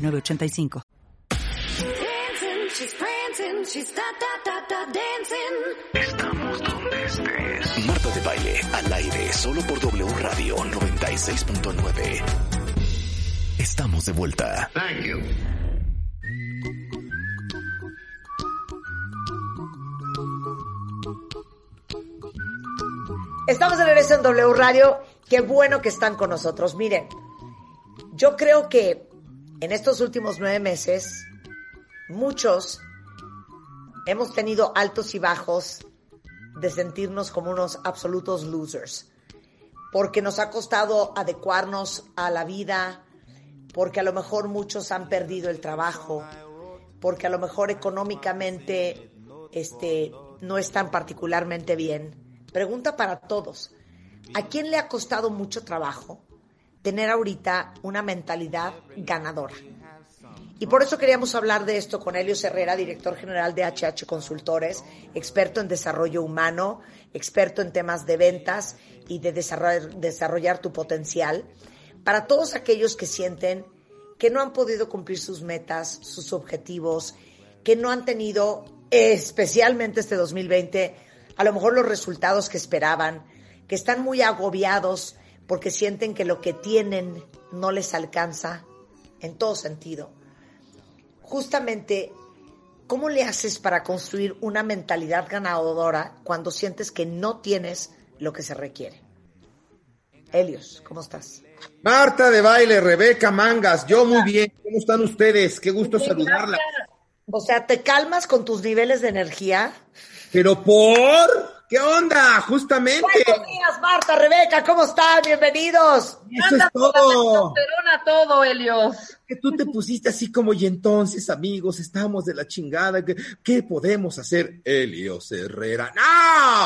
985. Estamos donde estés. Marta de Baile, al aire, solo por W Radio 96.9. Estamos de vuelta. Thank you. Estamos en regreso en W Radio. Qué bueno que están con nosotros. Miren, yo creo que en estos últimos nueve meses, muchos hemos tenido altos y bajos de sentirnos como unos absolutos losers, porque nos ha costado adecuarnos a la vida, porque a lo mejor muchos han perdido el trabajo, porque a lo mejor económicamente este, no están particularmente bien. Pregunta para todos, ¿a quién le ha costado mucho trabajo? Tener ahorita una mentalidad ganadora. Y por eso queríamos hablar de esto con Helio Herrera, director general de HH Consultores, experto en desarrollo humano, experto en temas de ventas y de desarrollar, desarrollar tu potencial, para todos aquellos que sienten que no han podido cumplir sus metas, sus objetivos, que no han tenido, especialmente este 2020, a lo mejor los resultados que esperaban, que están muy agobiados porque sienten que lo que tienen no les alcanza en todo sentido. Justamente, ¿cómo le haces para construir una mentalidad ganadora cuando sientes que no tienes lo que se requiere? Helios, ¿cómo estás? Marta de baile, Rebeca Mangas, yo muy bien. ¿Cómo están ustedes? Qué gusto saludarla. O sea, ¿te calmas con tus niveles de energía? Pero por... ¿Qué onda? Justamente. Buenos días, Marta, Rebeca, ¿cómo están? Bienvenidos. Eso es todo. todo, Helios. Que tú te pusiste así como, y entonces, amigos, estamos de la chingada. ¿Qué, qué podemos hacer? Helios Herrera. ¡No!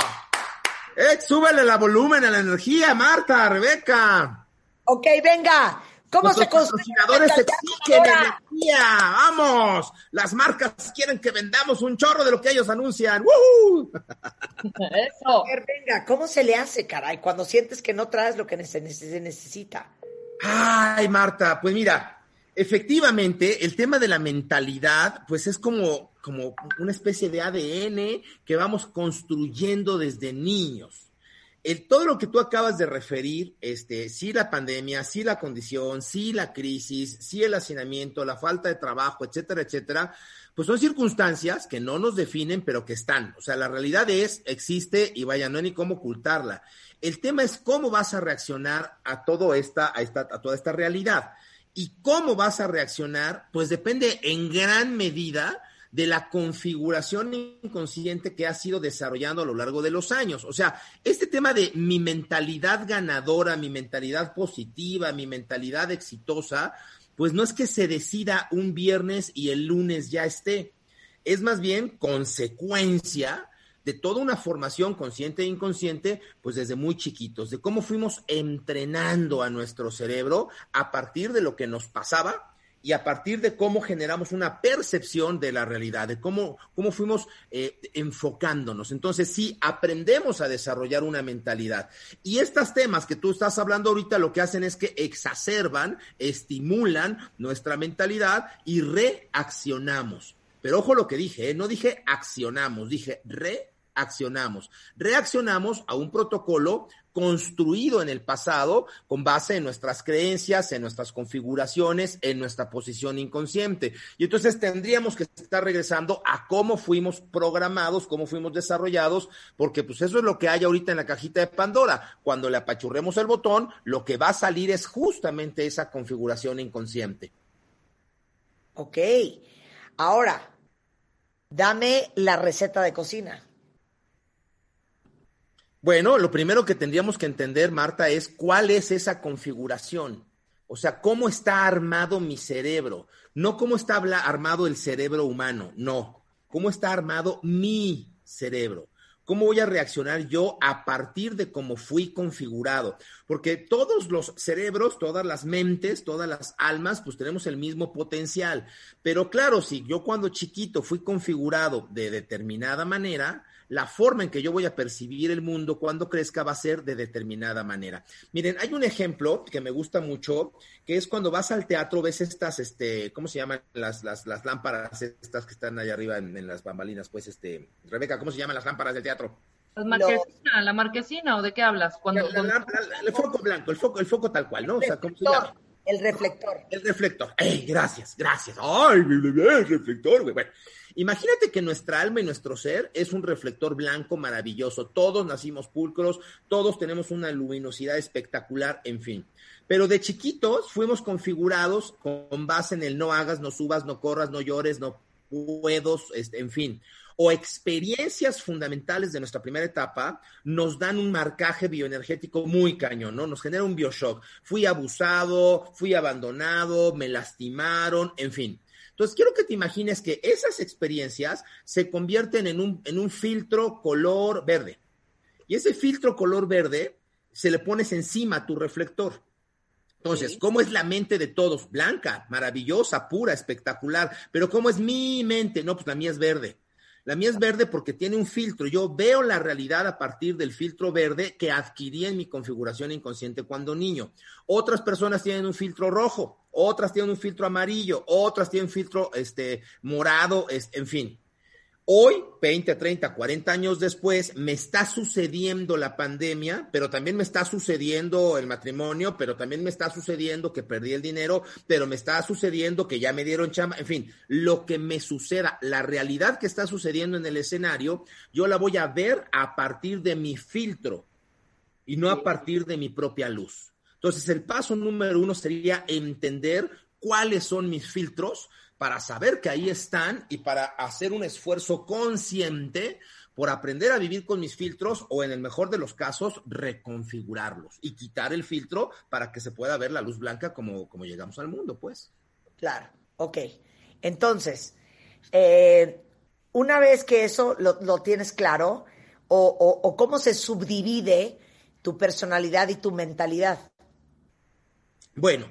Eh, súbele la volumen a la energía, Marta, Rebeca. Ok, venga. ¿Cómo se construye? Los exigen energía. Vamos. Las marcas quieren que vendamos un chorro de lo que ellos anuncian. ¡Woo! Eso. venga, ¿cómo se le hace, caray, cuando sientes que no traes lo que se necesita? Ay, Marta, pues mira, efectivamente, el tema de la mentalidad, pues es como, como una especie de ADN que vamos construyendo desde niños el, todo lo que tú acabas de referir, este, sí la pandemia, sí la condición, sí la crisis, sí el hacinamiento, la falta de trabajo, etcétera, etcétera, pues son circunstancias que no nos definen, pero que están. O sea, la realidad es, existe y vaya, no hay ni cómo ocultarla. El tema es cómo vas a reaccionar a todo esta, a esta, a toda esta realidad. Y cómo vas a reaccionar, pues depende en gran medida de la configuración inconsciente que ha sido desarrollando a lo largo de los años. O sea, este tema de mi mentalidad ganadora, mi mentalidad positiva, mi mentalidad exitosa, pues no es que se decida un viernes y el lunes ya esté. Es más bien consecuencia de toda una formación consciente e inconsciente, pues desde muy chiquitos, de cómo fuimos entrenando a nuestro cerebro a partir de lo que nos pasaba y a partir de cómo generamos una percepción de la realidad, de cómo, cómo fuimos eh, enfocándonos. Entonces, sí, aprendemos a desarrollar una mentalidad. Y estos temas que tú estás hablando ahorita lo que hacen es que exacerban, estimulan nuestra mentalidad y reaccionamos. Pero ojo lo que dije, ¿eh? no dije accionamos, dije reaccionamos. Reaccionamos a un protocolo construido en el pasado con base en nuestras creencias, en nuestras configuraciones, en nuestra posición inconsciente. Y entonces tendríamos que estar regresando a cómo fuimos programados, cómo fuimos desarrollados, porque pues eso es lo que hay ahorita en la cajita de Pandora. Cuando le apachurremos el botón, lo que va a salir es justamente esa configuración inconsciente. Ok. Ahora, dame la receta de cocina. Bueno, lo primero que tendríamos que entender, Marta, es cuál es esa configuración. O sea, cómo está armado mi cerebro, No cómo está armado el cerebro humano, no. Cómo está armado mi cerebro. ¿Cómo voy a reaccionar yo a partir de cómo fui configurado? Porque todos los cerebros, todas las mentes, todas las almas, pues tenemos el mismo potencial. Pero claro, si yo cuando chiquito fui configurado de determinada manera, la forma en que yo voy a percibir el mundo cuando crezca va a ser de determinada manera. Miren, hay un ejemplo que me gusta mucho, que es cuando vas al teatro, ves estas, este, ¿cómo se llaman las, las, las lámparas estas que están allá arriba en, las bambalinas? Pues, este, Rebeca, ¿cómo se llaman las lámparas del teatro? La marquesina, la marquesina, ¿o de qué hablas? Cuando, el foco blanco, el foco, el foco tal cual, ¿no? O sea, ¿cómo se llama? El reflector. El reflector. ¡Ey, gracias, gracias! ¡Ay, el reflector, güey! Bueno, Imagínate que nuestra alma y nuestro ser es un reflector blanco maravilloso. Todos nacimos pulcros, todos tenemos una luminosidad espectacular, en fin. Pero de chiquitos fuimos configurados con base en el no hagas, no subas, no corras, no llores, no puedo, este, en fin. O experiencias fundamentales de nuestra primera etapa nos dan un marcaje bioenergético muy cañón, ¿no? Nos genera un bioshock. Fui abusado, fui abandonado, me lastimaron, en fin. Entonces, quiero que te imagines que esas experiencias se convierten en un, en un filtro color verde. Y ese filtro color verde se le pones encima a tu reflector. Entonces, ¿cómo es la mente de todos? Blanca, maravillosa, pura, espectacular. Pero ¿cómo es mi mente? No, pues la mía es verde. La mía es verde porque tiene un filtro. Yo veo la realidad a partir del filtro verde que adquirí en mi configuración inconsciente cuando niño. Otras personas tienen un filtro rojo, otras tienen un filtro amarillo, otras tienen un filtro este, morado, en fin. Hoy, 20, 30, 40 años después, me está sucediendo la pandemia, pero también me está sucediendo el matrimonio, pero también me está sucediendo que perdí el dinero, pero me está sucediendo que ya me dieron chamba, en fin, lo que me suceda, la realidad que está sucediendo en el escenario, yo la voy a ver a partir de mi filtro y no a partir de mi propia luz. Entonces, el paso número uno sería entender cuáles son mis filtros para saber que ahí están y para hacer un esfuerzo consciente por aprender a vivir con mis filtros o en el mejor de los casos reconfigurarlos y quitar el filtro para que se pueda ver la luz blanca como, como llegamos al mundo, pues. Claro, ok. Entonces, eh, una vez que eso lo, tienes claro, o cómo se subdivide tu personalidad y tu mentalidad. Bueno,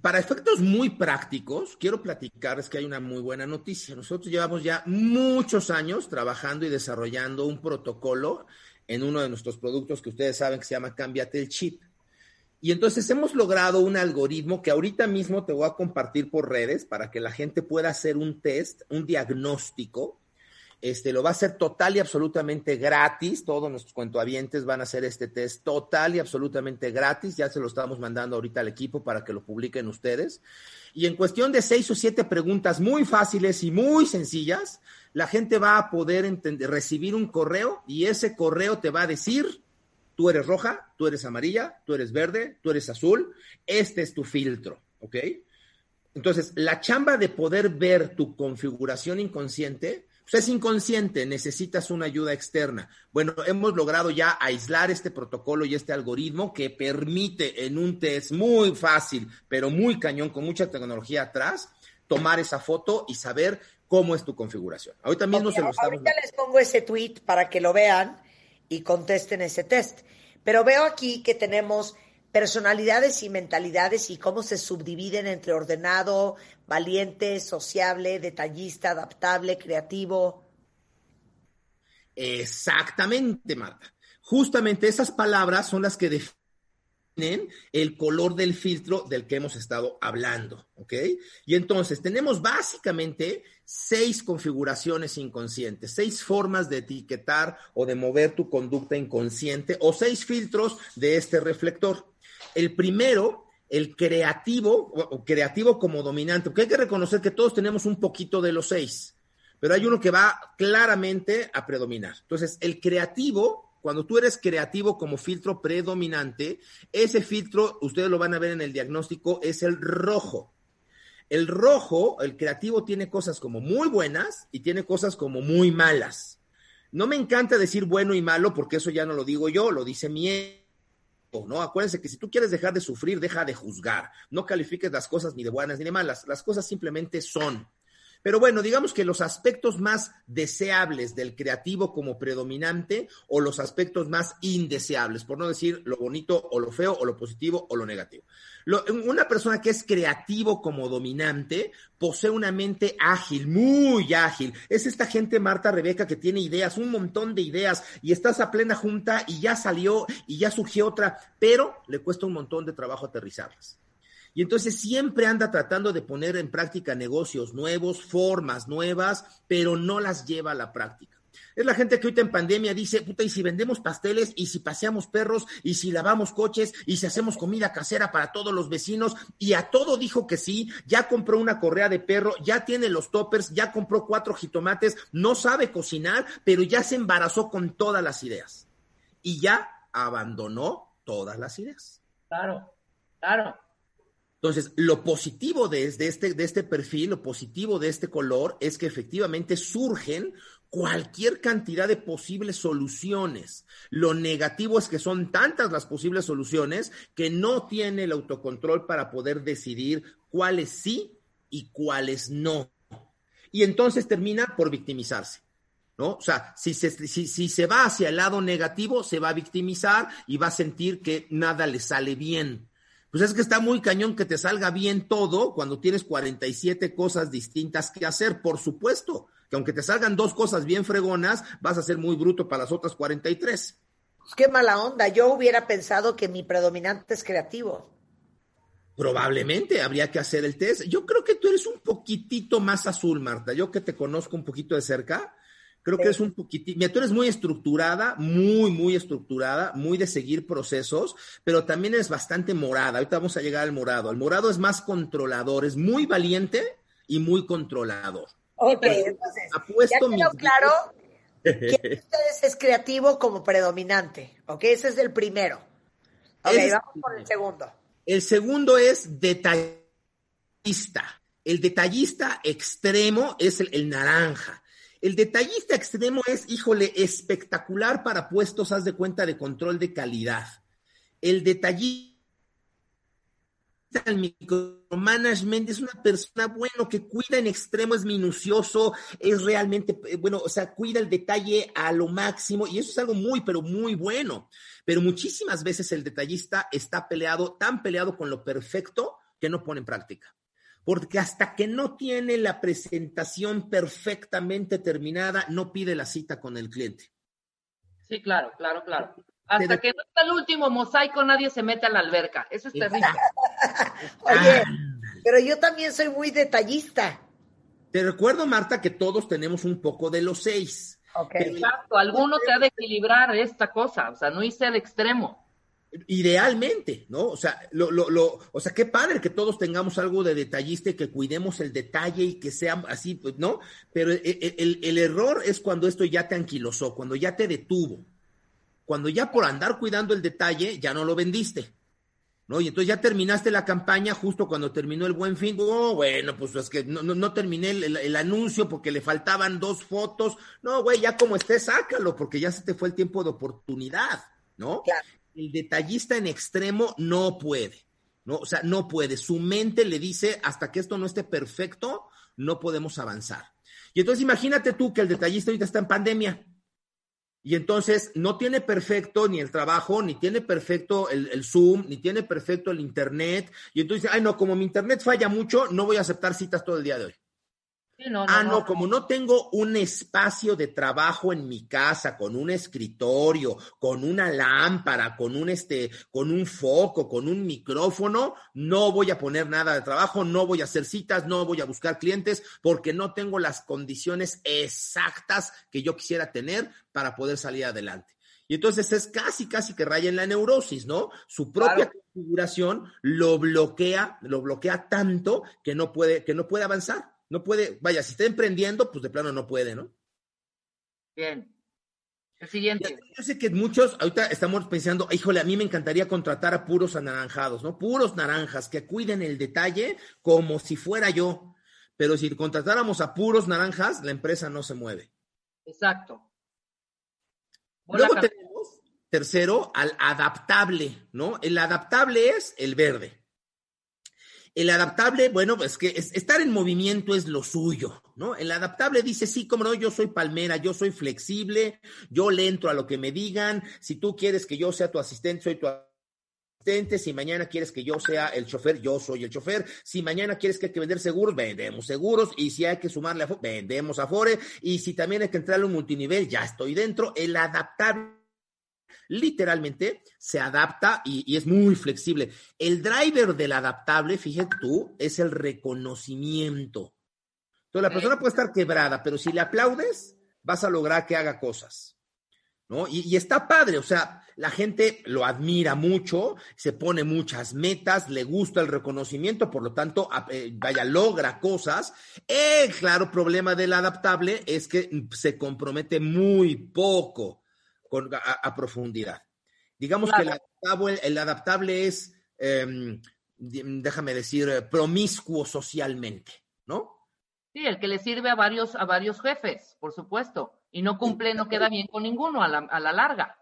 para efectos muy prácticos, quiero platicarles que hay una muy buena noticia. Nosotros llevamos ya muchos años trabajando y desarrollando un protocolo en uno de nuestros productos que ustedes saben que se llama Cámbiate el Chip. Y entonces hemos logrado un algoritmo que ahorita mismo te voy a compartir por redes para que la gente pueda hacer un test, un diagnóstico este, lo va a hacer total y absolutamente gratis. Todos nuestros cuentohabientes van a hacer este test total y absolutamente gratis. Ya se lo estamos mandando ahorita al equipo para que lo publiquen ustedes. Y en cuestión de seis o siete preguntas muy fáciles y muy sencillas, la gente va a poder recibir un correo y ese correo te va a decir, tú eres roja, tú eres amarilla, tú eres verde, tú eres azul, este es tu filtro, ¿ok? Entonces, la chamba de poder ver tu configuración inconsciente pues es inconsciente, necesitas una ayuda externa. Bueno, hemos logrado ya aislar este protocolo y este algoritmo que permite en un test muy fácil, pero muy cañón, con mucha tecnología atrás, tomar esa foto y saber cómo es tu configuración. Ahorita mismo se lo estamos... Ahorita les pongo ese tweet para que lo vean y contesten ese test. Pero veo aquí que tenemos personalidades y mentalidades y cómo se subdividen entre ordenado, valiente, sociable, detallista, adaptable, creativo. Exactamente, Marta. Justamente esas palabras son las que definen el color del filtro del que hemos estado hablando, ¿ok? Y entonces tenemos básicamente seis configuraciones inconscientes, seis formas de etiquetar o de mover tu conducta inconsciente o seis filtros de este reflector. El primero, el creativo, o creativo como dominante, porque hay que reconocer que todos tenemos un poquito de los seis, pero hay uno que va claramente a predominar. Entonces, el creativo, cuando tú eres creativo como filtro predominante, ese filtro, ustedes lo van a ver en el diagnóstico, es el rojo. El rojo, el creativo, tiene cosas como muy buenas y tiene cosas como muy malas. No me encanta decir bueno y malo porque eso ya no lo digo yo, lo dice mi ¿no? Acuérdense que si tú quieres dejar de sufrir, deja de juzgar. No califiques las cosas ni de buenas ni de malas. Las cosas simplemente son. Pero bueno, digamos que los aspectos más deseables del creativo como predominante o los aspectos más indeseables, por no decir lo bonito o lo feo o lo positivo o lo negativo. una persona que es creativo como dominante posee una mente ágil, muy ágil. Es esta gente, Marta, Rebeca, que tiene ideas, un montón de ideas y estás a plena junta y ya salió y ya surgió otra, pero le cuesta un montón de trabajo aterrizarlas. Y entonces siempre anda tratando de poner en práctica negocios nuevos, formas nuevas, pero no las lleva a la práctica. Es la gente que ahorita en pandemia dice, puta, y si vendemos pasteles, y si paseamos perros, y si lavamos coches, y si hacemos comida casera para todos los vecinos, y a todo dijo que sí, ya compró una correa de perro, ya tiene los toppers, ya compró cuatro jitomates, no sabe cocinar, pero ya se embarazó con todas las ideas. Y ya abandonó todas las ideas. Claro, claro. Entonces, lo positivo de, este, de este perfil, lo positivo de este color es que efectivamente surgen cualquier cantidad de posibles soluciones. Lo negativo es que son tantas las posibles soluciones que no tiene el autocontrol para poder decidir cuáles sí y cuáles no. Y entonces termina por victimizarse. ¿No? O sea, si se, si se va hacia el lado negativo, se va a victimizar y va a sentir que nada le sale bien. Pues es que está muy cañón que te salga bien todo cuando tienes 47 cosas distintas que hacer, por supuesto, que aunque te salgan dos cosas bien fregonas, vas a ser muy bruto para las otras 43. Pues qué mala onda, yo hubiera pensado que mi predominante es creativo. Probablemente habría que hacer el test. Yo creo que tú eres un poquitito más azul, Marta. Yo que te conozco un poquito de cerca, Creo que es un poquitito, mira, tú eres muy estructurada, muy, muy estructurada, muy de seguir procesos, pero también eres bastante morada. Ahorita vamos a llegar al morado. El morado es más controlador, es muy valiente y muy controlador. Ok, entonces, apuesto ya claro que ustedes es creativo como predominante, ¿ok? Ese es el primero. Ok, vamos con el segundo. El segundo es detallista. El detallista extremo es el naranja. El detallista extremo es, híjole, espectacular para puestos, haz de cuenta, de control de calidad. El detallista, el micromanagement es una persona, bueno, que cuida en extremo, es minucioso, es realmente, eh, bueno, o sea, cuida el detalle a lo máximo y eso es algo muy, pero muy bueno. Pero muchísimas veces el detallista está peleado, tan peleado con lo perfecto que no pone en práctica porque hasta que no tiene la presentación perfectamente terminada, no pide la cita con el cliente. Sí, claro, claro, claro. Hasta que no está el último mosaico, nadie se mete a la alberca. Eso es terrible. Oye, pero yo también soy muy detallista. Te recuerdo, Marta, que todos tenemos un poco de los seis. Exacto, alguno te ha de equilibrar esta cosa, o sea, no hice de extremo. Idealmente, ¿no? O sea, lo, lo, lo, o sea, qué padre que todos tengamos algo de detallista y que cuidemos el detalle y que sea así, pues, ¿no? Pero el, el, error es cuando esto ya te anquilosó, cuando ya te detuvo, cuando ya por andar cuidando el detalle ya no lo vendiste, ¿no? Y entonces ya terminaste la campaña justo cuando terminó el buen fin. Oh, bueno, pues es que no, no, terminé el, el, anuncio porque le faltaban dos fotos. No, güey, ya como esté, sácalo, porque ya se te fue el tiempo de oportunidad, ¿no? Claro el detallista en extremo no puede, ¿no? O sea, no puede. Su mente le dice, hasta que esto no esté perfecto, no podemos avanzar. Y entonces imagínate tú que el detallista ahorita está en pandemia. Y entonces no tiene perfecto ni el trabajo, ni tiene perfecto el, el, Zoom, ni tiene perfecto el Internet. Y entonces, ay, no, como mi Internet falla mucho, no voy a aceptar citas todo el día de hoy ah, no, como no tengo un espacio de trabajo en mi casa, con un escritorio, con una lámpara, con un este, con un foco, con un micrófono, no voy a poner nada de trabajo, no voy a hacer citas, no voy a buscar clientes, porque no tengo las condiciones exactas que yo quisiera tener para poder salir adelante. Y entonces es casi, casi que raya en la neurosis, ¿no? Su propia configuración lo bloquea, lo bloquea tanto que no puede, que no puede avanzar. No puede, vaya, si está emprendiendo, pues de plano no puede, ¿no? Bien. El siguiente. Yo sé que muchos, ahorita estamos pensando, híjole, a mí me encantaría contratar a puros anaranjados, ¿no? Puros naranjas que cuiden el detalle como si fuera yo. Pero si contratáramos a puros naranjas, la empresa no se mueve. Exacto. Luego tenemos tercero, al adaptable, ¿no? El adaptable es el verde. El adaptable, bueno, pues que estar en movimiento es lo suyo, ¿no? El adaptable dice, sí, como no, yo soy palmera, yo soy flexible, yo le entro a lo que me digan, si tú quieres que yo sea tu asistente, soy tu asistente, si mañana quieres que yo sea el chofer, yo soy el chofer, si mañana quieres que hay que vender seguros, vendemos seguros, y si hay que sumarle a vendemos Afore, y si también hay que entrar a un multinivel, ya estoy dentro. El adaptable literalmente se adapta y, es muy flexible. El driver del adaptable, fíjate tú, es el reconocimiento. Entonces la persona puede estar quebrada, pero si le aplaudes, vas a lograr que haga cosas. ¿No? Y, está padre, o sea, la gente lo admira mucho, se pone muchas metas, le gusta el reconocimiento, por lo tanto, eh, vaya, logra cosas. El claro problema del adaptable es que se compromete muy poco a, profundidad. Digamos que el adaptable, es, em, déjame decir, eh, promiscuo socialmente, ¿no? Sí, el que le sirve a varios, a varios jefes, por supuesto, y no cumple, no queda bien con ninguno a la, larga.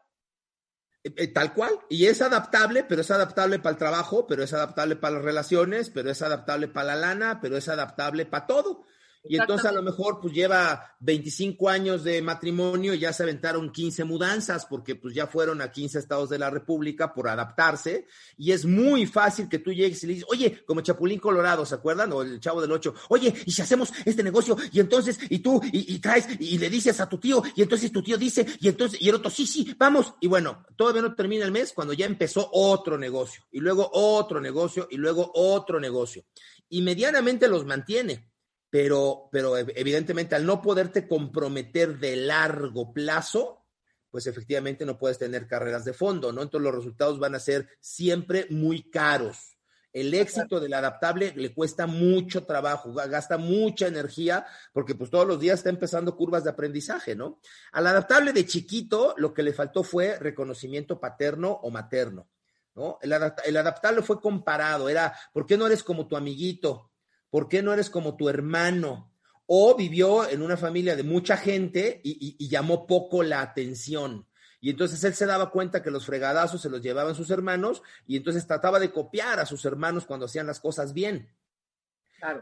Eh, eh, tal cual, y es adaptable, pero es adaptable para el trabajo, pero es adaptable para las relaciones, pero es adaptable para la lana, pero es adaptable para todo. Y entonces a lo mejor pues lleva 25 años de matrimonio y ya se aventaron 15 mudanzas porque pues ya fueron a 15 estados de la República por adaptarse y es muy fácil que tú llegues y le dices, oye, como Chapulín Colorado, ¿se acuerdan? O el Chavo del Ocho, oye, ¿y si hacemos este negocio? Y entonces, y tú, y, traes, y le dices a tu tío, y entonces tu tío dice, y entonces, y el otro, sí, sí, vamos. Y bueno, todavía no termina el mes cuando ya empezó otro negocio, y luego otro negocio, y luego otro negocio. Y medianamente los mantiene pero, pero evidentemente al no poderte comprometer de largo plazo, pues efectivamente no puedes tener carreras de fondo, ¿no? Entonces los resultados van a ser siempre muy caros. El éxito del adaptable le cuesta mucho trabajo, gasta mucha energía, porque pues todos los días está empezando curvas de aprendizaje, ¿no? Al adaptable de chiquito lo que le faltó fue reconocimiento paterno o materno, ¿no? El, el adaptable fue comparado, era, ¿por qué no eres como tu amiguito? ¿Por qué no eres como tu hermano? O vivió en una familia de mucha gente y, llamó poco la atención. Y entonces él se daba cuenta que los fregadazos se los llevaban sus hermanos y entonces trataba de copiar a sus hermanos cuando hacían las cosas bien.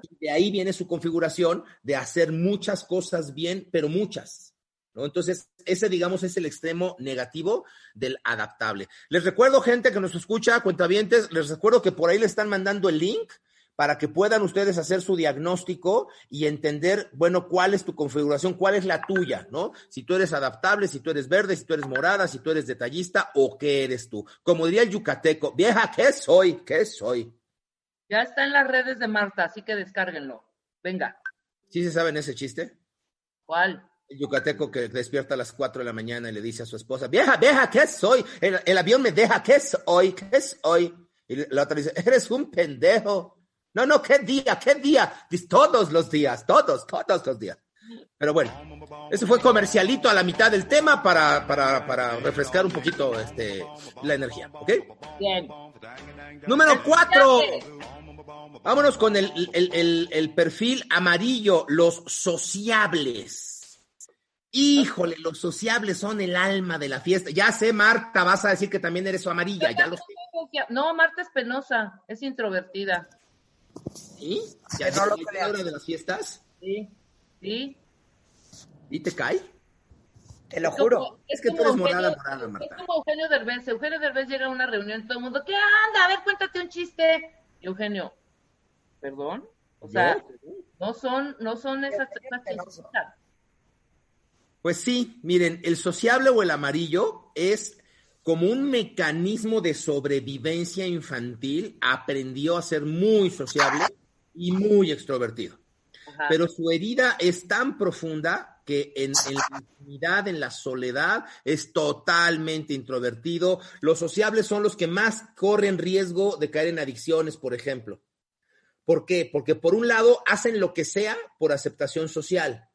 Y de ahí viene su configuración de hacer muchas cosas bien, pero muchas. ¿no? Entonces, ese, digamos, es el extremo negativo del adaptable. Les recuerdo, gente que nos escucha, cuentavientes, les recuerdo que por ahí le están mandando el link para que puedan ustedes hacer su diagnóstico y entender, bueno, cuál es tu configuración, cuál es la tuya, ¿no? Si tú eres adaptable, si tú eres verde, si tú eres morada, si tú eres detallista o qué eres tú. Como diría el yucateco, vieja, ¿qué soy? ¿Qué soy? Ya está en las redes de Marta, así que descárguenlo. Venga. ¿Sí se saben ese chiste? ¿Cuál? El yucateco que despierta a las 4 de la mañana y le dice a su esposa, vieja, vieja, ¿qué soy? El, el avión me deja, ¿qué soy? ¿Qué soy? Y la otra dice, eres un pendejo. No, no, ¿qué día? ¿Qué día? Todos los días, todos, todos los días. Pero bueno, ese fue comercialito a la mitad del tema para, para, refrescar un poquito este, la energía, ¿ok? Bien. Número cuatro. Vámonos con el, el perfil amarillo, los sociables. Híjole, los sociables son el alma de la fiesta. Ya sé, Marta, vas a decir que también eres amarilla, ya lo sé. No, Marta es penosa, es introvertida. ¿Sí? ¿Ya no lo hora de las fiestas? Sí, sí. ¿Y te cae? Te lo juro. es, que tú eres morada, morada, Marta. Es como Eugenio Derbez. Eugenio Derbez llega a una reunión todo el mundo, ¿qué anda? A ver, cuéntate un chiste. Eugenio, ¿perdón? O sea, no son, no son esas, esas Pues sí, miren, el sociable o el amarillo es como un mecanismo de sobrevivencia infantil, aprendió a ser muy sociable y muy extrovertido. Pero su herida es tan profunda que en, la intimidad, en la soledad, es totalmente introvertido. Los sociables son los que más corren riesgo de caer en adicciones, por ejemplo. ¿Por qué? Porque por un lado hacen lo que sea por aceptación social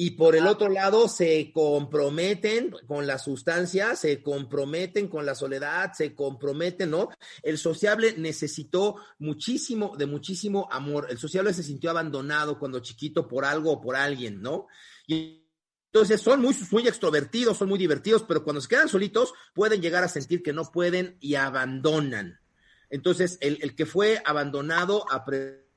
y por el otro lado se comprometen con la sustancia, se comprometen con la soledad, se comprometen, ¿no? El sociable necesitó muchísimo, de muchísimo amor. El sociable se sintió abandonado cuando chiquito por algo o por alguien, ¿no? Y Entonces son muy, muy extrovertidos, son muy divertidos, pero cuando se quedan solitos pueden llegar a sentir que no pueden y abandonan. Entonces, el, el que fue abandonado aprendió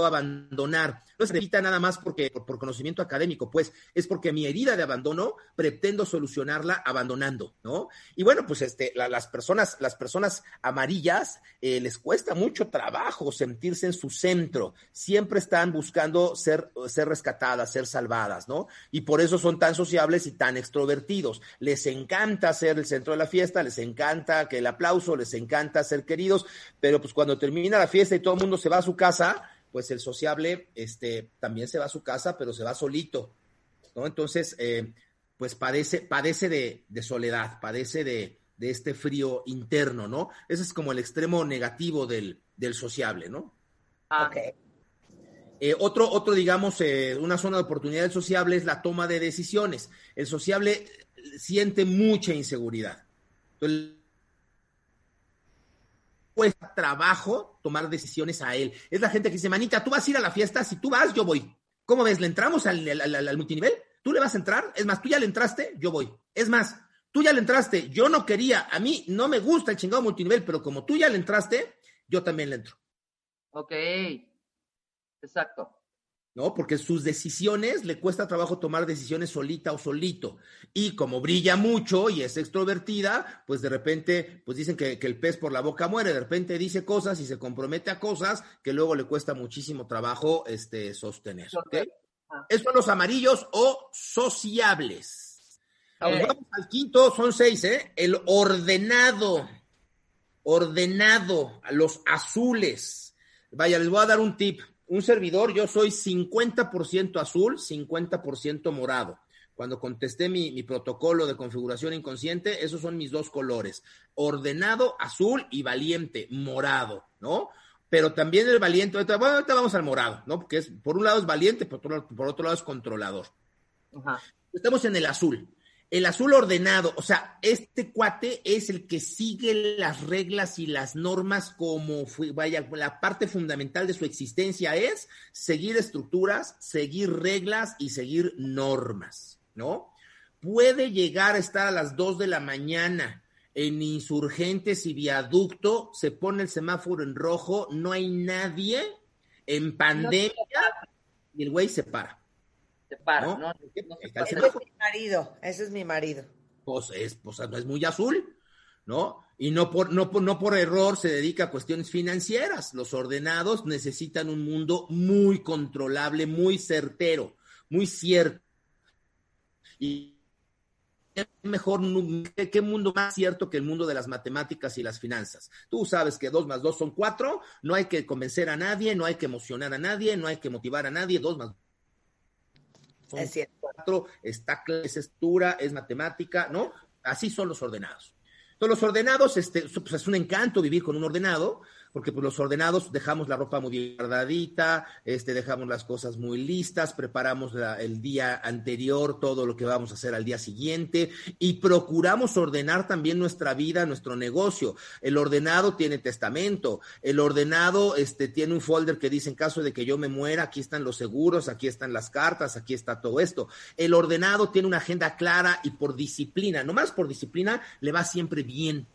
abandonar. No se repita nada más porque por, conocimiento académico, pues es porque mi herida de abandono pretendo solucionarla abandonando, ¿no? Y bueno, pues este, las personas, las personas amarillas eh, les cuesta mucho trabajo sentirse en su centro. Siempre están buscando ser, ser rescatadas, ser salvadas, ¿no? Y por eso son tan sociables y tan extrovertidos. Les encanta ser el centro de la fiesta, les encanta que el aplauso, les encanta ser queridos, pero pues cuando termina la fiesta y todo el mundo se va a su casa, pues el sociable este, también se va a su casa, pero se va solito, ¿no? Entonces, eh, pues padece, padece de, soledad, padece de, este frío interno, ¿no? Ese es como el extremo negativo del, sociable, ¿no? Ah. Ok. Eh, otro, otro, digamos, eh, una zona de oportunidad del sociable es la toma de decisiones. El sociable siente mucha inseguridad. Entonces, cuesta trabajo tomar decisiones a él. Es la gente que dice, manita, tú vas a ir a la fiesta, si tú vas, yo voy. ¿Cómo ves? ¿Le entramos al, al, multinivel? ¿Tú le vas a entrar? Es más, tú ya le entraste, yo voy. Es más, tú ya le entraste, yo no quería, a mí no me gusta el chingado multinivel, pero como tú ya le entraste, yo también le entro. Ok, exacto. ¿No? Porque sus decisiones le cuesta trabajo tomar decisiones solita o solito. Y como brilla mucho y es extrovertida, pues de repente, pues dicen que, el pez por la boca muere, de repente dice cosas y se compromete a cosas que luego le cuesta muchísimo trabajo este, sostener. ¿okay? Estos son los amarillos o sociables. vamos al quinto, son seis, ¿eh? El ordenado. Ordenado, los azules. Vaya, les voy a dar un tip un servidor, yo soy 50% azul, 50% morado. Cuando contesté mi, protocolo de configuración inconsciente, esos son mis dos colores, ordenado, azul y valiente, morado, ¿no? Pero también el valiente, bueno, ahorita vamos al morado, ¿no? Porque es, por un lado es valiente, por otro, por otro lado es controlador. Estamos en el azul. El azul ordenado, o sea, este cuate es el que sigue las reglas y las normas como, vaya, la parte fundamental de su existencia es seguir estructuras, seguir reglas y seguir normas, ¿no? Puede llegar a estar a las 2 de la mañana en insurgentes y viaducto, se pone el semáforo en rojo, no hay nadie en pandemia y el güey se para. Ese es mi marido, ese es mi marido. Pues es, pues no es muy azul, ¿no? Y no por, no, no por error se dedica a cuestiones financieras. Los ordenados necesitan un mundo muy controlable, muy certero, muy cierto. Y mejor, qué mundo más cierto que el mundo de las matemáticas y las finanzas. Tú sabes que dos más dos son cuatro, no hay que convencer a nadie, no hay que emocionar a nadie, no hay que motivar a nadie, dos más es cierto. cuatro, está es estructura, es matemática, ¿no? Así son los ordenados. Entonces, los ordenados, este, pues es un encanto vivir con un ordenado, porque pues los ordenados dejamos la ropa muy guardadita, este, dejamos las cosas muy listas, preparamos el día anterior todo lo que vamos a hacer al día siguiente y procuramos ordenar también nuestra vida, nuestro negocio. El ordenado tiene testamento, el ordenado este, tiene un folder que dice en caso de que yo me muera, aquí están los seguros, aquí están las cartas, aquí está todo esto. El ordenado tiene una agenda clara y por disciplina, no más por disciplina, le va siempre bien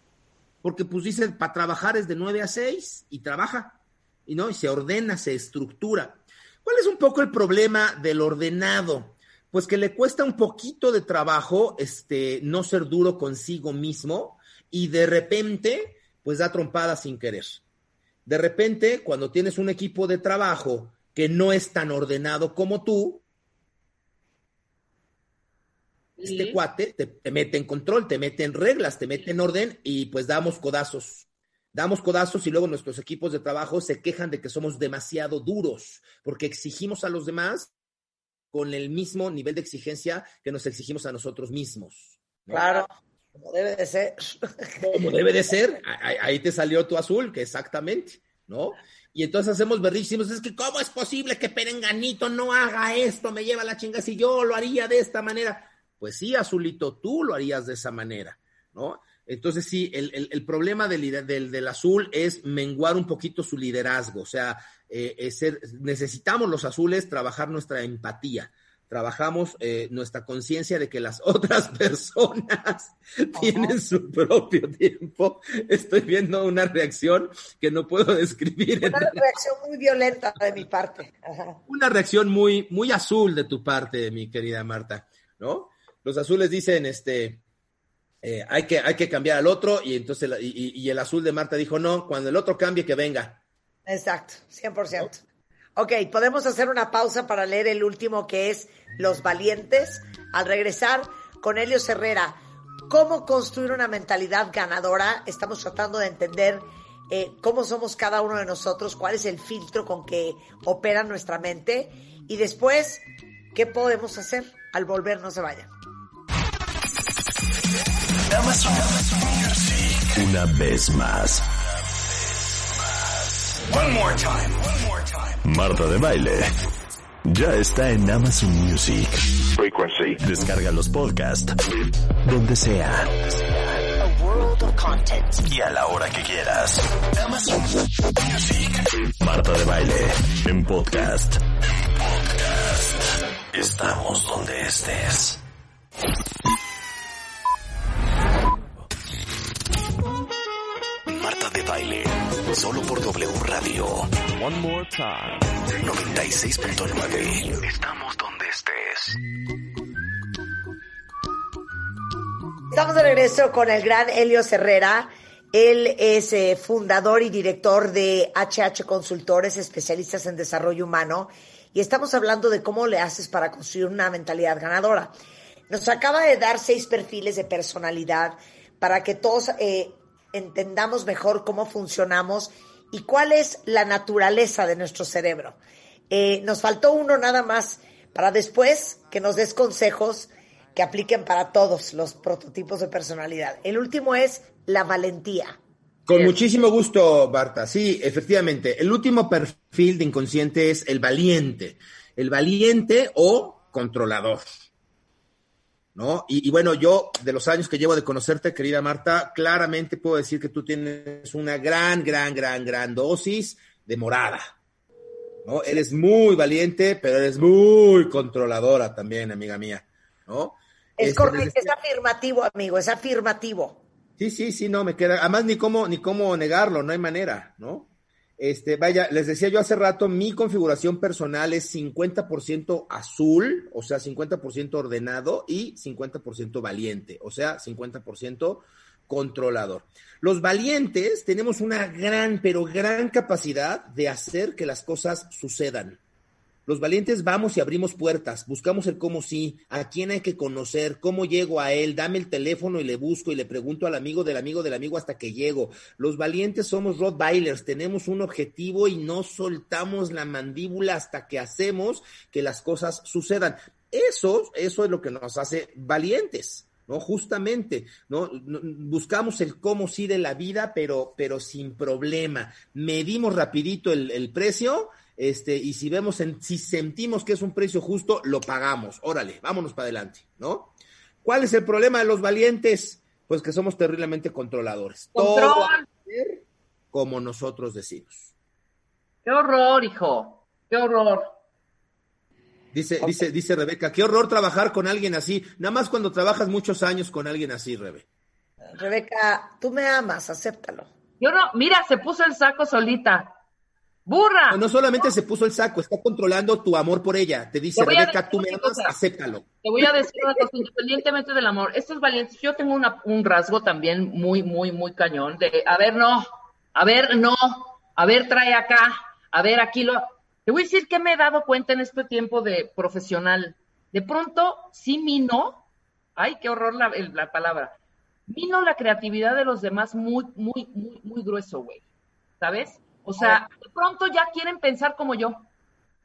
porque pues dice, para trabajar es de 9 a 6 y trabaja, y no, y se ordena, se estructura. ¿Cuál es un poco el problema del ordenado? Pues que le cuesta un poquito de trabajo este, no ser duro consigo mismo y de repente, pues da trompada sin querer. De repente, cuando tienes un equipo de trabajo que no es tan ordenado como tú, este cuate te, mete en control, te mete en reglas, te mete en orden y pues damos codazos. Damos codazos y luego nuestros equipos de trabajo se quejan de que somos demasiado duros porque exigimos a los demás con el mismo nivel de exigencia que nos exigimos a nosotros mismos. Claro, como debe de ser. Como debe de ser. Ahí, te salió tu azul, que exactamente, ¿no? Y entonces hacemos berrísimos, es que ¿cómo es posible que Perenganito no haga esto? Me lleva la chinga si yo lo haría de esta manera. Pues sí, Azulito, tú lo harías de esa manera, ¿no? Entonces sí, el, problema del, del, azul es menguar un poquito su liderazgo, o sea, eh, necesitamos los azules trabajar nuestra empatía, trabajamos eh, nuestra conciencia de que las otras personas tienen su propio tiempo. Estoy viendo una reacción que no puedo describir. Una reacción muy violenta de mi parte. Una reacción muy, muy azul de tu parte, mi querida Marta, ¿no? Los azules dicen, este, eh, hay, que, hay que cambiar al otro y entonces y, el azul de Marta dijo, no, cuando el otro cambie, que venga. Exacto, 100%. Ok, podemos hacer una pausa para leer el último que es Los Valientes. Al regresar con Helio Herrera, ¿cómo construir una mentalidad ganadora? Estamos tratando de entender eh, cómo somos cada uno de nosotros, cuál es el filtro con que opera nuestra mente y después, ¿qué podemos hacer al volver? No se vayan. Una vez más. One more time. Marta de baile. Ya está en Amazon Music. Frequency. Descarga los podcasts. Donde sea. A world of content. Y a la hora que quieras. Amazon Music. Marta de baile. En podcast. En podcast. Estamos donde estés. Radio. One more time. 96.9. Estamos donde estés. Estamos de regreso con el gran Helio Herrera. Él es eh, fundador y director de HH Consultores, especialistas en desarrollo humano, y estamos hablando de cómo le haces para construir una mentalidad ganadora. Nos acaba de dar seis perfiles de personalidad para que todos eh, entendamos mejor cómo funcionamos y cuál es la naturaleza de nuestro cerebro. Eh, nos faltó uno nada más para después que nos des consejos que apliquen para todos los prototipos de personalidad. El último es la valentía. Con muchísimo gusto, Barta. Sí, efectivamente. El último perfil de inconsciente es el valiente. El valiente o controlador. ¿No? Y, bueno, yo de los años que llevo de conocerte, querida Marta, claramente puedo decir que tú tienes una gran, gran, gran, gran dosis de morada, ¿no? Eres muy valiente, pero eres muy controladora también, amiga mía, ¿no? Es este, correcto, es afirmativo, amigo, es afirmativo. Sí, sí, sí, no, me queda, además ni cómo, ni cómo negarlo, no hay manera, ¿no? Este, vaya, les decía yo hace rato, mi configuración personal es 50% azul, o sea, 50% ordenado y 50% valiente, o sea, 50% controlador. Los valientes tenemos una gran, pero gran capacidad de hacer que las cosas sucedan. Los valientes vamos y abrimos puertas, buscamos el cómo sí, a quién hay que conocer, cómo llego a él, dame el teléfono y le busco y le pregunto al amigo del amigo del amigo hasta que llego. Los valientes somos Rottweilers, tenemos un objetivo y no soltamos la mandíbula hasta que hacemos que las cosas sucedan. Eso, eso es lo que nos hace valientes. ¿no? Justamente, ¿no? Buscamos el cómo sí de la vida, pero, pero sin problema. Medimos rapidito el, el precio este, y si vemos, en, si sentimos que es un precio justo, lo pagamos. Órale, vámonos para adelante, ¿no? ¿Cuál es el problema de los valientes? Pues que somos terriblemente controladores. Todo como nosotros decimos. Qué horror, hijo. Qué horror. Dice, dice, dice Rebeca, qué horror trabajar con alguien así. Nada más cuando trabajas muchos años con alguien así, Rebe. Rebeca, tú me amas, acéptalo. Yo no, mira, se puso el saco solita. ¡Burra! No, solamente se puso el saco, está controlando tu amor por ella. Te dice, Rebeca, tú me amas, acéptalo. Te voy a decir una cosa, independientemente del amor. Estos valientes, yo tengo un rasgo también muy, muy, muy cañón de, a ver, no, a ver, no, a ver, trae acá, a ver, aquí lo... Te voy a decir que me he dado cuenta en este tiempo de profesional. De pronto, sí mino, ay, qué horror la, la palabra, mino la creatividad de los demás muy, muy, muy, muy grueso, güey. ¿Sabes? O sea, de pronto ya quieren pensar como yo.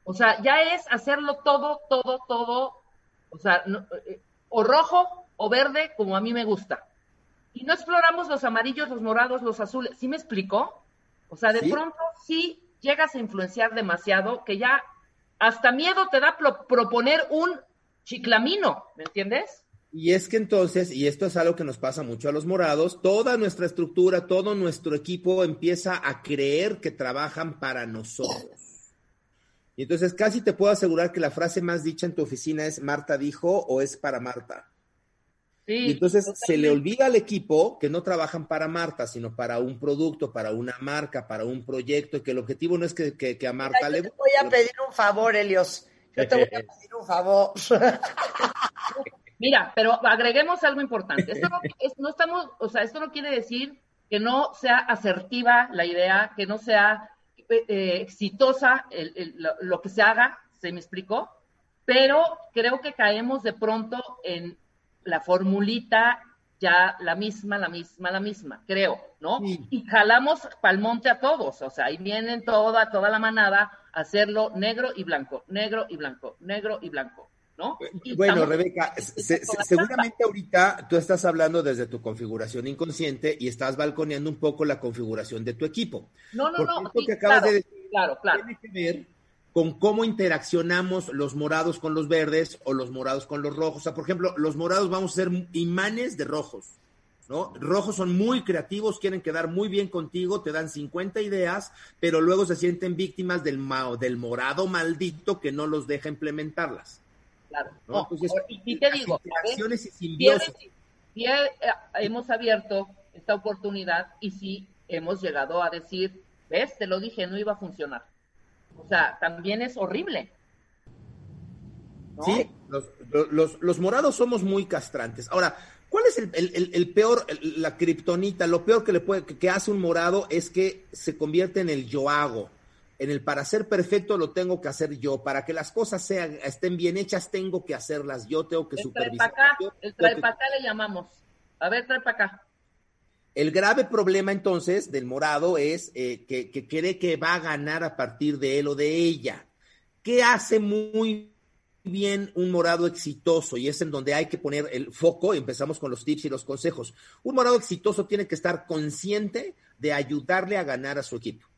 O sea, ya es hacerlo todo, todo, todo, o sea, eh, o rojo o verde como a mí me gusta. Y no exploramos los amarillos, los morados, los azules. ¿Sí me explicó? O sea, de pronto sí llegas a influenciar demasiado que ya hasta miedo te da proponer un chiclamino, ¿me entiendes? Y es que entonces, y esto es algo que nos pasa mucho a los morados, toda nuestra estructura, todo nuestro equipo empieza a creer que trabajan para nosotros. Y entonces casi te puedo asegurar que la frase más dicha en tu oficina es Marta dijo o es para Marta. Sí, y entonces se le olvida al equipo que no trabajan para Marta, sino para un producto, para una marca, para un proyecto, y que el objetivo no es que, que, a Marta le... Yo te voy a pedir un favor, Elios. Yo te voy a pedir un favor. Mira, pero agreguemos algo importante. Esto no, no, estamos, o sea, esto no quiere decir que no sea asertiva la idea, que no sea eh, exitosa lo, que se haga, ¿se me explicó? Pero creo que caemos de pronto en la formulita ya la misma, la misma, la misma, creo, ¿no? Y jalamos pa'l monte a todos, o sea, ahí vienen toda, toda la manada a hacerlo negro y blanco, negro y blanco, negro y blanco. ¿No? bueno, Rebeca, seguramente ahorita tú estás hablando desde tu configuración inconsciente y estás balconeando un poco la configuración de tu equipo. No, no, no. que acabas de decir claro, claro. tiene que ver con cómo interaccionamos los morados con los verdes o los morados con los rojos. O sea, por ejemplo, los morados vamos a ser imanes de rojos, ¿no? Rojos son muy creativos, quieren quedar muy bien contigo, te dan 50 ideas, pero luego se sienten víctimas del, del morado maldito que no los deja implementarlas. Claro. y, te digo, si, hemos abierto esta oportunidad y si hemos llegado a decir, ves, te lo dije, no iba a funcionar. O sea, también es horrible. Sí, los, los, morados somos muy castrantes. Ahora, ¿cuál es el, peor, la kriptonita? Lo peor que le puede, que hace un morado es que se convierte en el yo hago en el para ser perfecto lo tengo que hacer yo, para que las cosas sean, estén bien hechas tengo que hacerlas yo, tengo que supervisar. el trae para acá le llamamos. A ver, trae para acá. El grave problema entonces del morado es eh, que, que cree que va a ganar a partir de él o de ella. ¿Qué hace muy bien un morado exitoso? Y es en donde hay que poner el foco. Empezamos con los tips y los consejos. Un morado exitoso tiene que estar consciente de ayudarle a ganar a su equipo.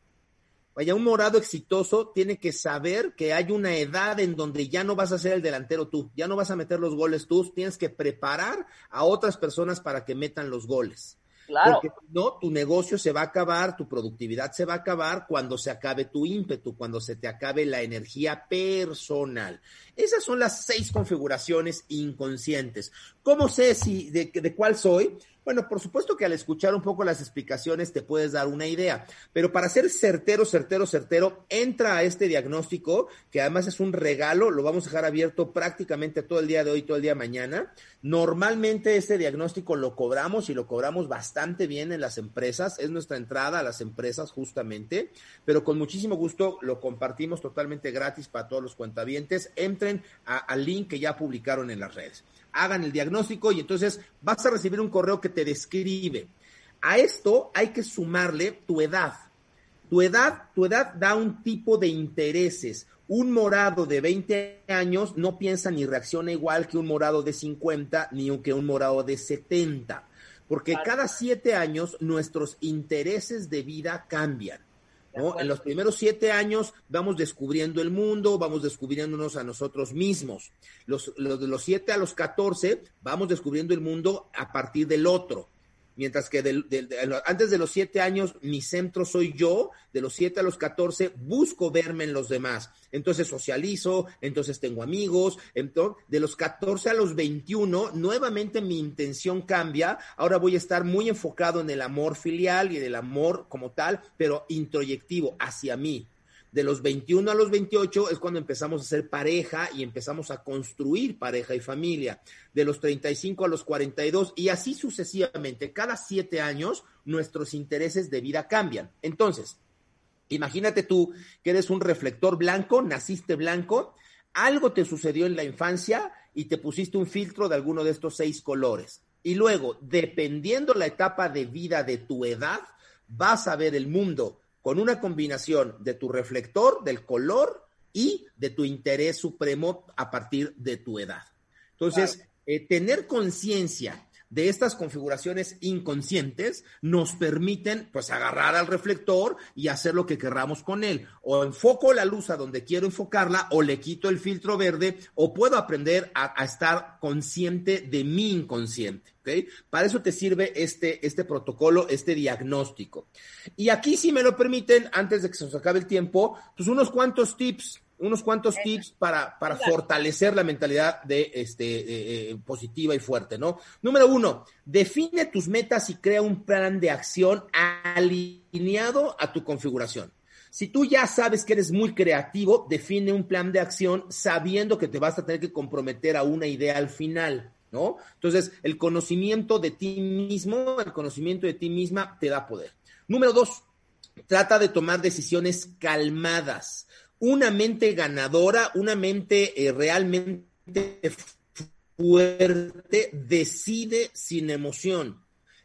Vaya, un morado exitoso tiene que saber que hay una edad en donde ya no vas a ser el delantero tú, ya no vas a meter los goles tú, tienes que preparar a otras personas para que metan los goles. Claro. Porque no, tu negocio se va a acabar, tu productividad se va a acabar cuando se acabe tu ímpetu, cuando se te acabe la energía personal. Esas son las seis configuraciones inconscientes. ¿Cómo sé si de, de cuál soy? Bueno, por supuesto que al escuchar un poco las explicaciones te puedes dar una idea, pero para ser certero, certero, certero, entra a este diagnóstico, que además es un regalo, lo vamos a dejar abierto prácticamente todo el día de hoy, todo el día de mañana. Normalmente este diagnóstico lo cobramos y lo cobramos bastante bien en las empresas, es nuestra entrada a las empresas justamente, pero con muchísimo gusto lo compartimos totalmente gratis para todos los cuentavientes. Entren al link que ya publicaron en las redes hagan el diagnóstico y entonces vas a recibir un correo que te describe. A esto hay que sumarle tu edad. Tu edad, tu edad da un tipo de intereses. Un morado de 20 años no piensa ni reacciona igual que un morado de 50 ni que un morado de 70, porque cada siete años nuestros intereses de vida cambian. En los primeros siete años vamos descubriendo el mundo, vamos descubriéndonos a nosotros mismos. Los, los de los siete a los catorce vamos descubriendo el mundo a partir del otro. Mientras que antes de los siete años, mi centro soy yo, de los siete a los catorce, busco verme en los demás. Entonces socializo, entonces tengo amigos, de los catorce a los veintiuno, nuevamente mi intención cambia. Ahora voy a estar muy enfocado en el amor filial y en el amor como tal, pero introyectivo hacia mí de los 21 a los 28 es cuando empezamos a ser pareja y empezamos a construir pareja y familia. De los 35 a los 42 y así sucesivamente. Cada siete años nuestros intereses de vida cambian. Entonces, imagínate tú que eres un reflector blanco, naciste blanco, algo te sucedió en la infancia y te pusiste un filtro de alguno de estos seis colores. Y luego, dependiendo la etapa de vida de tu edad, vas a ver el mundo con una combinación de tu reflector, del color y de tu interés supremo a partir de tu edad. Entonces, eh, tener conciencia de estas configuraciones inconscientes nos permiten pues agarrar al reflector y hacer lo que querramos con él. O enfoco la luz a donde quiero enfocarla o le quito el filtro verde o puedo aprender a, a estar consciente de mi inconsciente. Para eso te sirve este, este protocolo, este diagnóstico. Y aquí, si me lo permiten, antes de que se nos acabe el tiempo, pues unos cuantos tips, unos cuantos tips para, para fortalecer la mentalidad de este eh, positiva y fuerte, ¿no? Número uno, define tus metas y crea un plan de acción alineado a tu configuración. Si tú ya sabes que eres muy creativo, define un plan de acción sabiendo que te vas a tener que comprometer a una idea al final, ¿no? Entonces, el conocimiento de ti mismo, el conocimiento de ti misma te da poder. Número dos, trata de tomar decisiones calmadas. Una mente ganadora, una mente eh, realmente fuerte, decide sin emoción.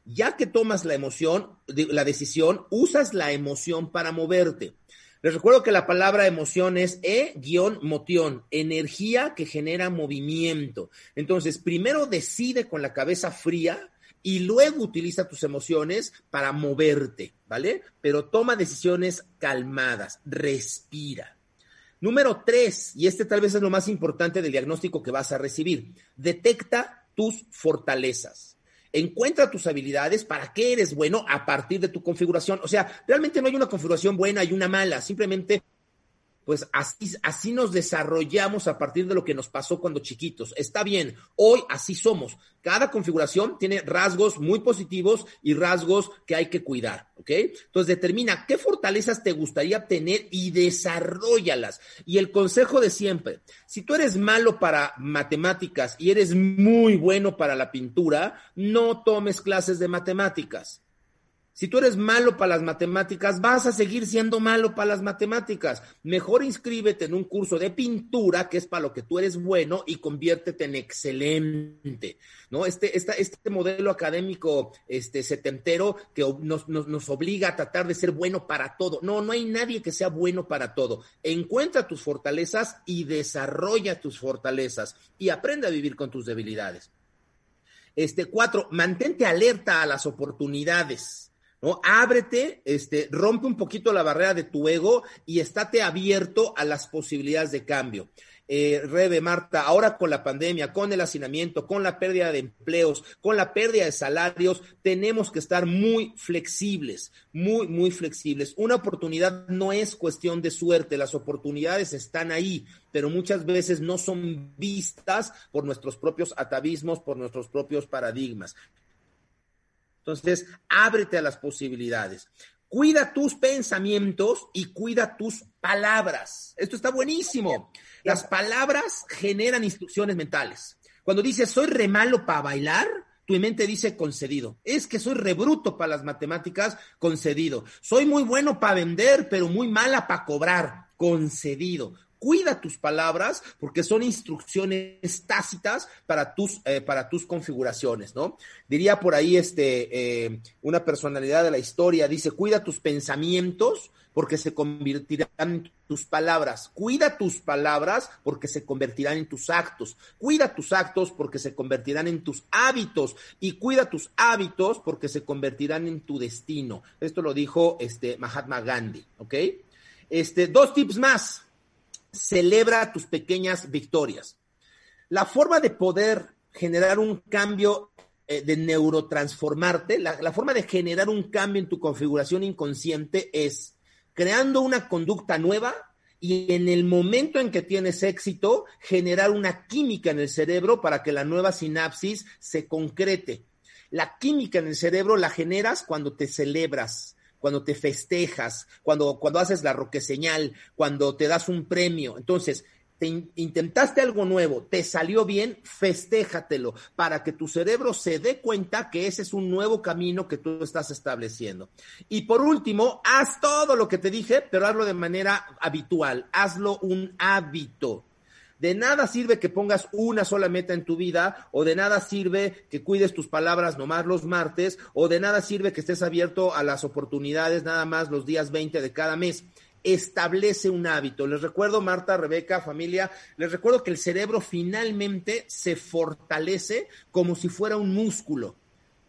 Ya que tomas la emoción, la decisión, usas la emoción para moverte. Les recuerdo que la palabra emoción es e-moción, energía que genera movimiento. Entonces, primero decide con la cabeza fría y luego utiliza tus emociones para moverte, ¿vale? Pero toma decisiones calmadas, respira. Número tres, y este tal vez es lo más importante del diagnóstico que vas a recibir, detecta tus fortalezas. Encuentra tus habilidades, para qué eres bueno a partir de tu configuración. O sea, realmente no hay una configuración buena y una mala, simplemente pues así, así nos desarrollamos a partir de lo que nos pasó cuando chiquitos. Está bien, hoy así somos. Cada configuración tiene rasgos muy positivos y rasgos que hay que cuidar, ¿ok? Entonces determina qué fortalezas te gustaría tener y desarrollalas. Y el consejo de siempre, si tú eres malo para matemáticas y eres muy bueno para la pintura, no tomes clases de matemáticas. Si tú eres malo para las matemáticas, vas a seguir siendo malo para las matemáticas. Mejor inscríbete en un curso de pintura, que es para lo que tú eres bueno, y conviértete en excelente. ¿No? Este, este modelo académico este, setentero que nos, nos obliga a tratar de ser bueno para todo. No, no hay nadie que sea bueno para todo. Encuentra tus fortalezas y desarrolla tus fortalezas y aprende a vivir con tus debilidades. Este, cuatro, mantente alerta a las oportunidades. ¿No? Ábrete, este, rompe un poquito la barrera de tu ego y estate abierto a las posibilidades de cambio. Eh, Rebe, Marta, ahora con la pandemia, con el hacinamiento, con la pérdida de empleos, con la pérdida de salarios, tenemos que estar muy flexibles, muy, muy flexibles. Una oportunidad no es cuestión de suerte, las oportunidades están ahí, pero muchas veces no son vistas por nuestros propios atavismos, por nuestros propios paradigmas. Entonces, ábrete a las posibilidades. Cuida tus pensamientos y cuida tus palabras. Esto está buenísimo. Las palabras generan instrucciones mentales. Cuando dices, soy re malo para bailar, tu mente dice concedido. Es que soy re bruto para las matemáticas, concedido. Soy muy bueno para vender, pero muy mala para cobrar, concedido cuida tus palabras porque son instrucciones tácitas para tus, eh, para tus configuraciones, ¿no? Diría por ahí este, eh, una personalidad de la historia, dice, cuida tus pensamientos porque se convertirán en tus palabras. Cuida tus palabras porque se convertirán en tus actos. Cuida tus actos porque se convertirán en tus hábitos. Y cuida tus hábitos porque se convertirán en tu destino. Esto lo dijo este Mahatma Gandhi, ¿ok? Este, dos tips más celebra tus pequeñas victorias. La forma de poder generar un cambio eh, de neurotransformarte, la, la forma de generar un cambio en tu configuración inconsciente es creando una conducta nueva y en el momento en que tienes éxito, generar una química en el cerebro para que la nueva sinapsis se concrete. La química en el cerebro la generas cuando te celebras, cuando te festejas, cuando, cuando haces la roque señal, cuando te das un premio. Entonces, te intentaste algo nuevo, te salió bien, festéjatelo para que tu cerebro se dé cuenta que ese es un nuevo camino que tú estás estableciendo. Y por último, haz todo lo que te dije, pero hazlo de manera habitual, hazlo un hábito. De nada sirve que pongas una sola meta en tu vida, o de nada sirve que cuides tus palabras nomás los martes, o de nada sirve que estés abierto a las oportunidades nada más los días 20 de cada mes. Establece un hábito. Les recuerdo, Marta, Rebeca, familia, les recuerdo que el cerebro finalmente se fortalece como si fuera un músculo.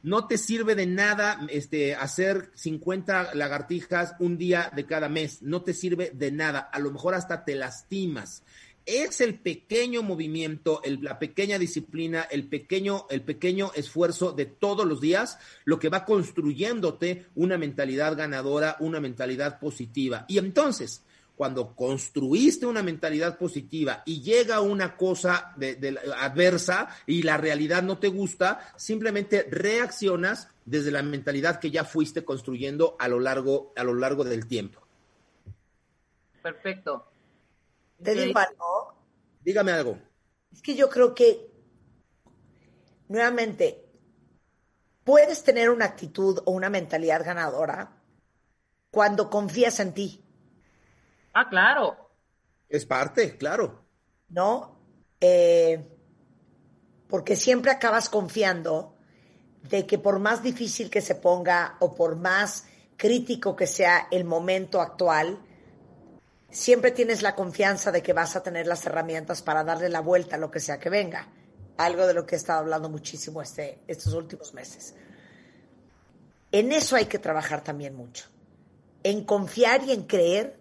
No te sirve de nada este, hacer 50 lagartijas un día de cada mes. No te sirve de nada. A lo mejor hasta te lastimas es el pequeño movimiento, la pequeña disciplina, el pequeño, el pequeño esfuerzo de todos los días lo que va construyéndote una mentalidad ganadora, una mentalidad positiva. Y entonces, cuando construiste una mentalidad positiva y llega una cosa adversa y la realidad no te gusta, simplemente reaccionas desde la mentalidad que ya fuiste construyendo a lo largo, a lo largo del tiempo. Perfecto. Te digo algo. Dígame algo. Es que yo creo que, nuevamente, puedes tener una actitud o una mentalidad ganadora cuando confías en ti. Ah, claro. Es parte, claro. ¿No? Eh, porque siempre acabas confiando de que por más difícil que se ponga o por más crítico que sea el momento actual, siempre tienes la confianza de que vas a tener las herramientas para darle la vuelta a lo que sea que venga. Algo de lo que he estado hablando muchísimo este, estos últimos meses. En eso hay que trabajar también mucho. En confiar y en creer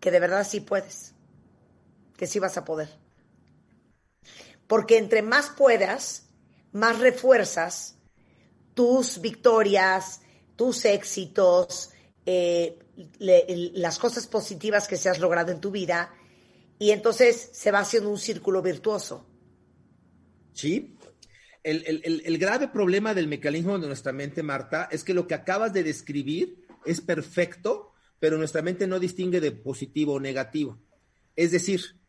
que de verdad sí puedes. Que sí vas a poder. Porque entre más puedas, más refuerzas tus victorias, tus éxitos, eh, las cosas positivas que se has logrado en tu vida y entonces se va haciendo un círculo virtuoso. Sí. El, grave problema del mecanismo de nuestra mente, Marta, es que lo que acabas de describir es perfecto, pero nuestra mente no distingue de positivo o negativo. Es decir,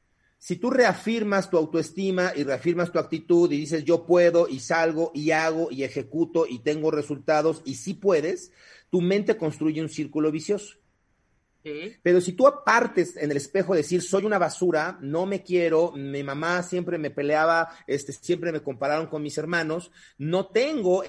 si tú reafirmas tu autoestima y reafirmas tu actitud y dices yo puedo y salgo y hago y ejecuto y tengo resultados y sí puedes, tu mente construye un círculo vicioso. Pero si tú apartes en el espejo decir soy una basura, no me quiero, mi mamá siempre me peleaba, este, siempre me compararon con mis hermanos, no tengo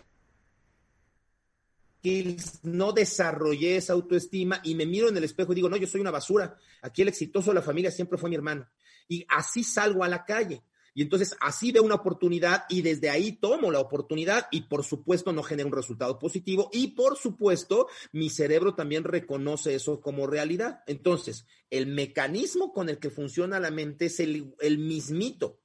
no desarrollé esa autoestima y me miro en el espejo y digo, no, yo soy una basura. Aquí el exitoso de la familia siempre fue mi hermano. Y así salgo a la calle. Y entonces así veo una oportunidad y desde ahí tomo la oportunidad y por supuesto no genera un resultado positivo y por supuesto mi cerebro también reconoce eso como realidad. Entonces, el mecanismo con el que funciona la mente es el, el mismito.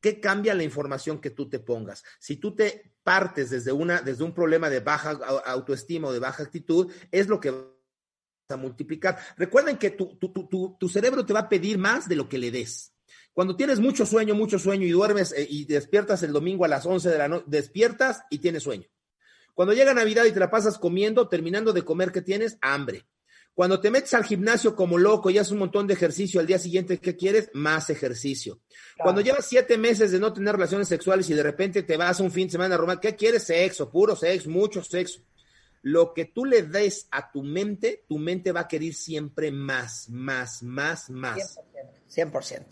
¿Qué cambia la información que tú te pongas? Si tú te partes desde, una, desde un problema de baja autoestima o de baja actitud, es lo que a multiplicar. Recuerden que tu, tu, tu, tu, cerebro te va a pedir más de lo que le des. Cuando tienes mucho sueño, mucho sueño y duermes eh, y despiertas el domingo a las 11 de la noche, despiertas y tienes sueño. Cuando llega Navidad y te la pasas comiendo, terminando de comer, ¿qué tienes? Hambre. Cuando te metes al gimnasio como loco y haces un montón de ejercicio al día siguiente, ¿qué quieres? Más ejercicio. Cuando llevas siete meses de no tener relaciones sexuales y de repente te vas un fin de semana a Roma, ¿qué quieres? Sexo, puro sexo, mucho sexo lo que tú le des a tu mente, tu mente va a querer siempre más, más, más, más. 100%. 100%.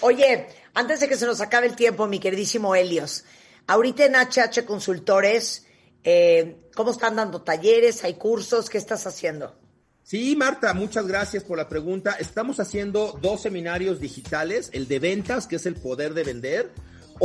Oye, antes de que se nos acabe el tiempo, mi queridísimo Helios, ahorita en HH Consultores, eh, ¿cómo están dando talleres? ¿Hay cursos? ¿Qué estás haciendo? Sí, Marta, muchas gracias por la pregunta. Estamos haciendo dos seminarios digitales, el de ventas, que es el poder de vender,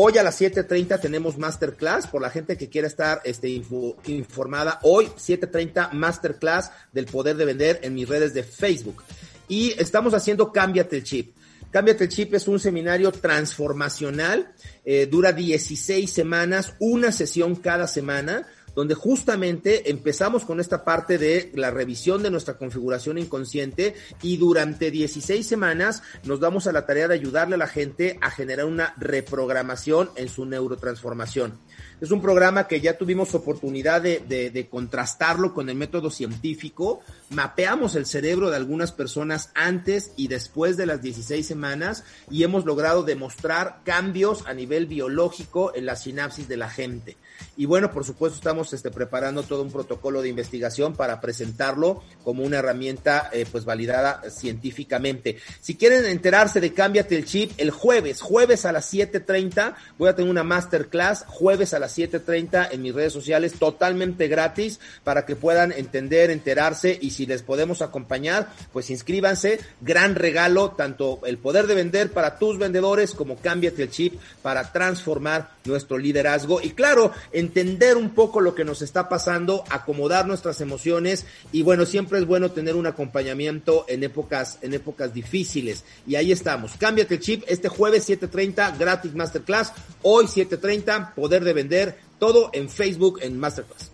Hoy a las 7.30 tenemos masterclass por la gente que quiera estar este, informada. Hoy 7.30 masterclass del poder de vender en mis redes de Facebook. Y estamos haciendo Cámbiate el Chip. Cámbiate el Chip es un seminario transformacional, eh, dura 16 semanas, una sesión cada semana donde justamente empezamos con esta parte de la revisión de nuestra configuración inconsciente y durante 16 semanas nos damos a la tarea de ayudarle a la gente a generar una reprogramación en su neurotransformación. Es un programa que ya tuvimos oportunidad de, de, contrastarlo con el método científico. Mapeamos el cerebro de algunas personas antes y después de las 16 semanas y hemos logrado demostrar cambios a nivel biológico en la sinapsis de la gente. Y bueno, por supuesto, estamos este, preparando todo un protocolo de investigación para presentarlo como una herramienta eh, pues validada científicamente. Si quieren enterarse de Cámbiate el Chip, el jueves, jueves a las 7.30, voy a tener una masterclass, jueves a las 7.30 en mis redes sociales, totalmente gratis, para que puedan entender, enterarse y si les podemos acompañar, pues inscríbanse. Gran regalo, tanto el poder de vender para tus vendedores como Cámbiate el Chip para transformar nuestro liderazgo. Y claro, entender un poco lo que nos está pasando, acomodar nuestras emociones y bueno, siempre es bueno tener un acompañamiento en épocas, en épocas difíciles. Y ahí estamos. Cámbiate el chip este jueves 7.30, gratis masterclass. Hoy 7.30, poder de vender, todo en Facebook en masterclass.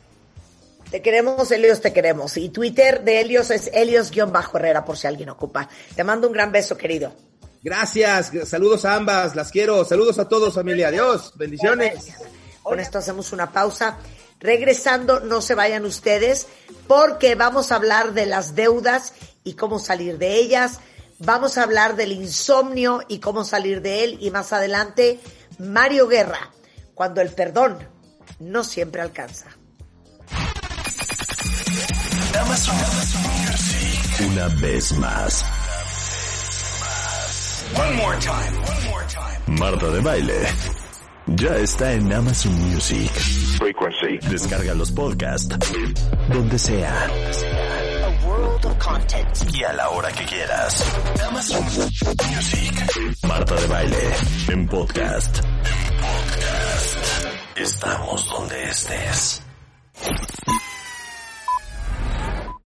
Te queremos, Helios, te queremos. Y Twitter de Helios es Helios-Herrera, por si alguien ocupa. Te mando un gran beso, querido. Gracias, saludos a ambas, las quiero. Saludos a todos, familia. Adiós, bendiciones. Con esto hacemos una pausa. Regresando, no se vayan ustedes, porque vamos a hablar de las deudas y cómo salir de ellas. Vamos a hablar del insomnio y cómo salir de él. Y más adelante, Mario Guerra, cuando el perdón no siempre alcanza. Una vez más. Marta de baile. Ya está en Amazon Music. Frequency. Descarga los podcasts. Donde sea. Y a la hora que quieras. Amazon Music. Marta de baile. En podcast. En podcast. Estamos donde estés.